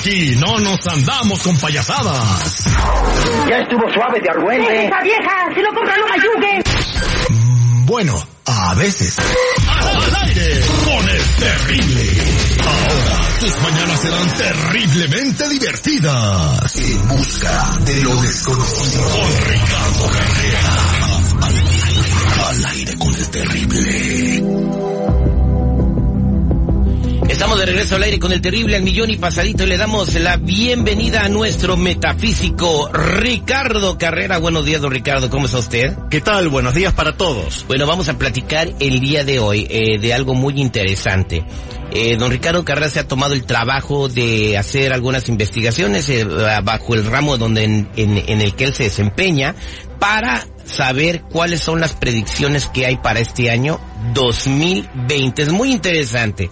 Aquí no nos andamos con payasadas. Ya estuvo suave de argüente. ¡Esa vieja! ¡Si lo compra no me ayude! Mm, bueno, a veces. ¡Al aire con el terrible! Ahora tus mañanas serán terriblemente divertidas. En busca de lo desconocido. Con Ricardo Carrera. Al aire con el terrible. De regreso al aire con el terrible al millón y pasadito y le damos la bienvenida a nuestro metafísico Ricardo Carrera. Buenos días, don Ricardo, ¿cómo está usted? ¿Qué tal? Buenos días para todos. Bueno, vamos a platicar el día de hoy eh, de algo muy interesante. Eh, don Ricardo Carrera se ha tomado el trabajo de hacer algunas investigaciones eh, bajo el ramo donde en, en, en el que él se desempeña para saber cuáles son las predicciones que hay para este año 2020. Es muy interesante.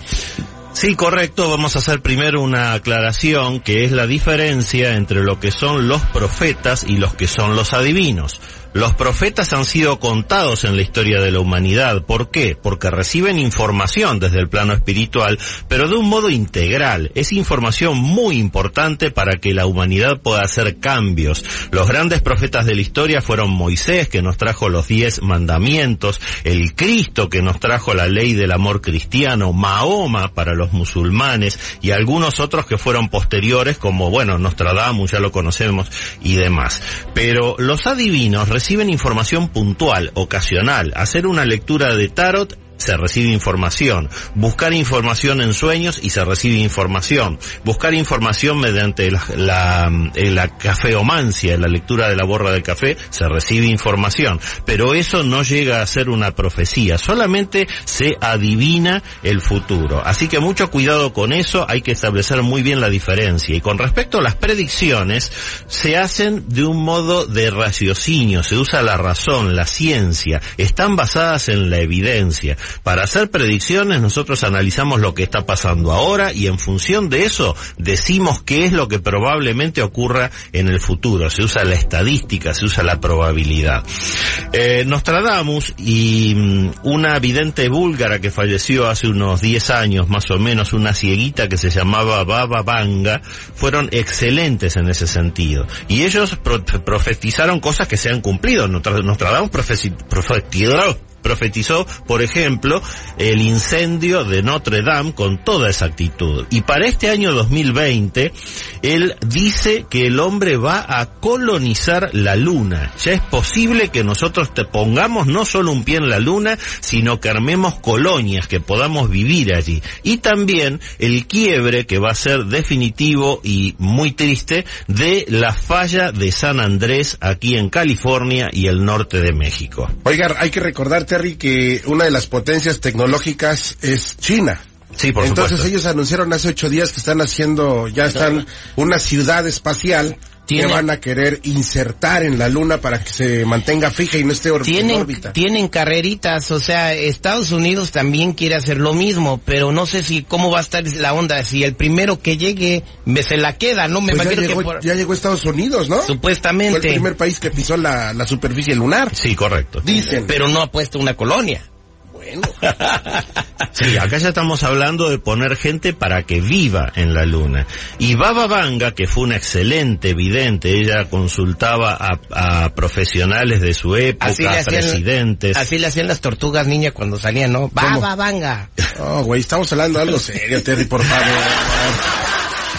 Sí, correcto. Vamos a hacer primero una aclaración que es la diferencia entre lo que son los profetas y los que son los adivinos. Los profetas han sido contados en la historia de la humanidad. ¿Por qué? Porque reciben información desde el plano espiritual, pero de un modo integral. Es información muy importante para que la humanidad pueda hacer cambios. Los grandes profetas de la historia fueron Moisés, que nos trajo los diez mandamientos, el Cristo, que nos trajo la ley del amor cristiano, Mahoma para los musulmanes, y algunos otros que fueron posteriores, como, bueno, Nostradamus, ya lo conocemos, y demás. Pero los adivinos reciben información puntual, ocasional. Hacer una lectura de tarot se recibe información. Buscar información en sueños y se recibe información. Buscar información mediante la, la, la, cafeomancia, la lectura de la borra del café, se recibe información. Pero eso no llega a ser una profecía, solamente se adivina el futuro. Así que mucho cuidado con eso, hay que establecer muy bien la diferencia. Y con respecto a las predicciones, se hacen de un modo de raciocinio, se usa la razón, la ciencia, están basadas en la evidencia. Para hacer predicciones nosotros analizamos lo que está pasando ahora y en función de eso decimos qué es lo que probablemente ocurra en el futuro. Se usa la estadística, se usa la probabilidad. Eh, Nostradamus y um, una vidente búlgara que falleció hace unos 10 años más o menos, una cieguita que se llamaba Baba Vanga, fueron excelentes en ese sentido. Y ellos pro profetizaron cosas que se han cumplido. Nostradamus profetizó profetizó, por ejemplo, el incendio de Notre Dame con toda exactitud. Y para este año 2020, él dice que el hombre va a colonizar la luna. Ya es posible que nosotros te pongamos no solo un pie en la luna, sino que armemos colonias, que podamos vivir allí. Y también el quiebre que va a ser definitivo y muy triste de la falla de San Andrés aquí en California y el norte de México. Oiga, hay que recordar Terry, que una de las potencias tecnológicas es China. Sí, por Entonces supuesto. ellos anunciaron hace ocho días que están haciendo, ya están una ciudad espacial. Que van a querer insertar en la luna para que se mantenga fija y no esté tienen, en órbita. Tienen carreritas, o sea, Estados Unidos también quiere hacer lo mismo, pero no sé si cómo va a estar la onda, si el primero que llegue me se la queda, no me Pues ya, imagino llegó, que por- ya llegó Estados Unidos, ¿no? Fue el supuestamente, primer país que pisó la, la superficie lunar. Sí, correcto. Dicen. pero no ha puesto una colonia. Bueno. Sí, acá ya estamos hablando de poner gente para que viva en la luna. Y Baba Vanga, que fue una excelente vidente, ella consultaba a, a profesionales de su época, Así hacían- presidentes. Así le hacían las tortugas niña cuando salían, ¿no? Baba, vanga. No, güey, estamos hablando de algo serio, Terry, por favor.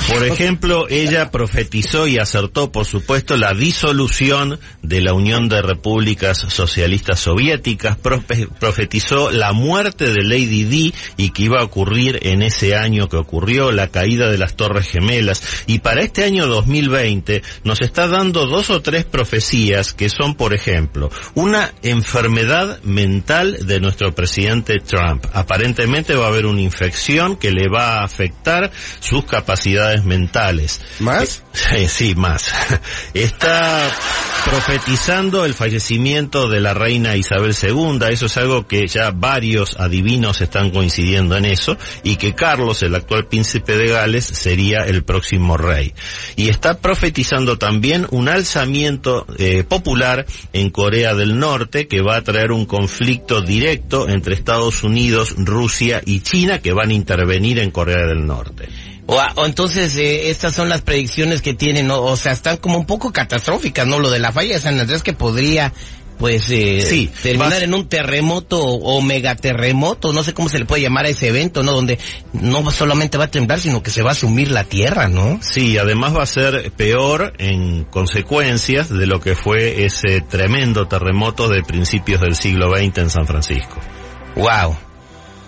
Por ejemplo, ella profetizó y acertó, por supuesto, la disolución de la Unión de Repúblicas Socialistas Soviéticas, profe- profetizó la muerte de Lady Di y que iba a ocurrir en ese año que ocurrió, la caída de las Torres Gemelas. Y para este año 2020 nos está dando dos o tres profecías que son, por ejemplo, una enfermedad mental de nuestro presidente Trump. Aparentemente va a haber una infección que le va a afectar sus capacidades mentales. ¿Más? Sí, sí, más. Está profetizando el fallecimiento de la reina Isabel II, eso es algo que ya varios adivinos están coincidiendo en eso, y que Carlos, el actual príncipe de Gales, sería el próximo rey. Y está profetizando también un alzamiento eh, popular en Corea del Norte que va a traer un conflicto directo entre Estados Unidos, Rusia y China que van a intervenir en Corea del Norte. O, o entonces eh, estas son las predicciones que tienen, ¿no? o sea, están como un poco catastróficas, ¿no? Lo de la falla de San Andrés que podría pues eh, Sí, terminar vas- en un terremoto o megaterremoto, no sé cómo se le puede llamar a ese evento, ¿no? Donde no solamente va a temblar, sino que se va a sumir la tierra, ¿no? Sí, además va a ser peor en consecuencias de lo que fue ese tremendo terremoto de principios del siglo XX en San Francisco. Wow.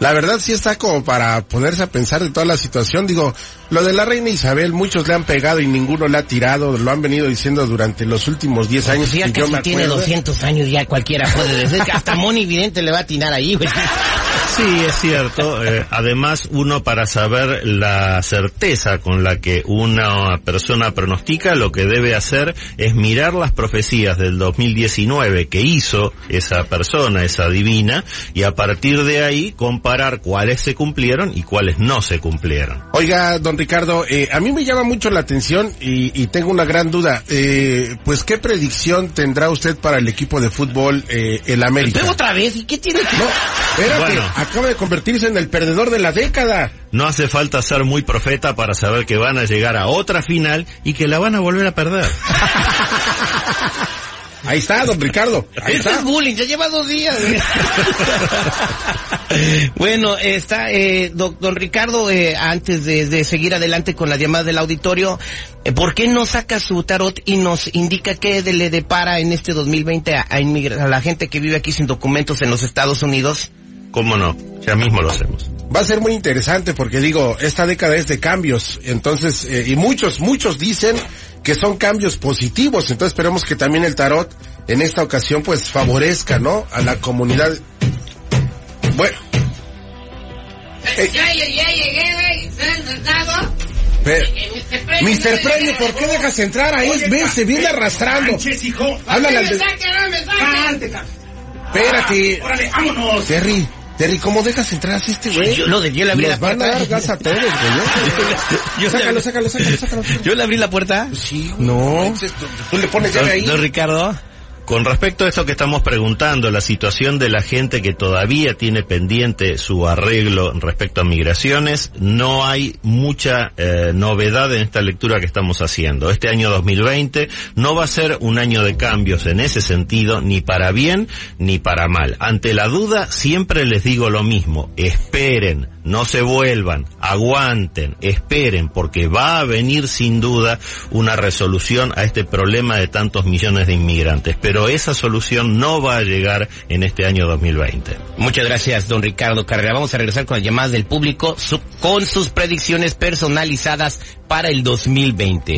La verdad sí está como para ponerse a pensar de toda la situación. Digo, lo de la reina Isabel, muchos le han pegado y ninguno le ha tirado. Lo han venido diciendo durante los últimos 10 años. Pues ya que yo me tiene acuerdo. 200 años, ya cualquiera puede decir que hasta Moni Vidente le va a atinar ahí, güey. Sí, es cierto. Eh, además, uno para saber la certeza con la que una persona pronostica, lo que debe hacer es mirar las profecías del 2019 que hizo esa persona, esa divina, y a partir de ahí comparar cuáles se cumplieron y cuáles no se cumplieron. Oiga, don Ricardo, eh, a mí me llama mucho la atención y, y tengo una gran duda. Eh, pues, ¿qué predicción tendrá usted para el equipo de fútbol, eh, el América? Pero otra vez, ¿y qué tiene que No, espérate, Bueno. Acaba de convertirse en el perdedor de la década. No hace falta ser muy profeta para saber que van a llegar a otra final y que la van a volver a perder. Ahí está, don Ricardo. Ahí Esto está. es bullying, ya lleva dos días. bueno, está, eh, don, don Ricardo, eh, antes de, de seguir adelante con la llamada del auditorio, eh, ¿por qué no saca su tarot y nos indica qué de- le depara en este 2020 a, a inmigra- a la gente que vive aquí sin documentos en los Estados Unidos? ¿Cómo no? Ya mismo lo hacemos. Va a ser muy interesante porque digo, esta década es de cambios, entonces, eh, y muchos, muchos dicen que son cambios positivos, entonces esperemos que también el tarot en esta ocasión pues favorezca, ¿no? A la comunidad. Bueno. Eh, Ya, ya, ya llegué, güey. ¿Estás sentado? pero- Eh, Mr. Premio, ¿por qué dejas entrar ahí? Ven, se viene arrastrando. Háblale al me de... saque, no me saque! Espérate. ¡Órale, vámonos! Terry, Terry, ¿cómo dejas entrar así este güey? Yo, lo de, yo le abrí Nos la van a puerta. dar gas a todos, güey. Yo le- Sácalo, sácalo, sácalo, sácalo. Yo le abrí la puerta. Sí, No. Entonces, tú, tú le pones llave ahí. Don Ricardo. Con respecto a eso que estamos preguntando, la situación de la gente que todavía tiene pendiente su arreglo respecto a migraciones, no hay mucha eh, novedad en esta lectura que estamos haciendo. Este año 2020 no va a ser un año de cambios en ese sentido, ni para bien ni para mal. Ante la duda, siempre les digo lo mismo, esperen, no se vuelvan, aguanten, esperen, porque va a venir sin duda una resolución a este problema de tantos millones de inmigrantes. Pero esa solución no va a llegar en este año 2020. Muchas gracias, don Ricardo Carrera. Vamos a regresar con las llamadas del público su- con sus predicciones personalizadas para el 2020.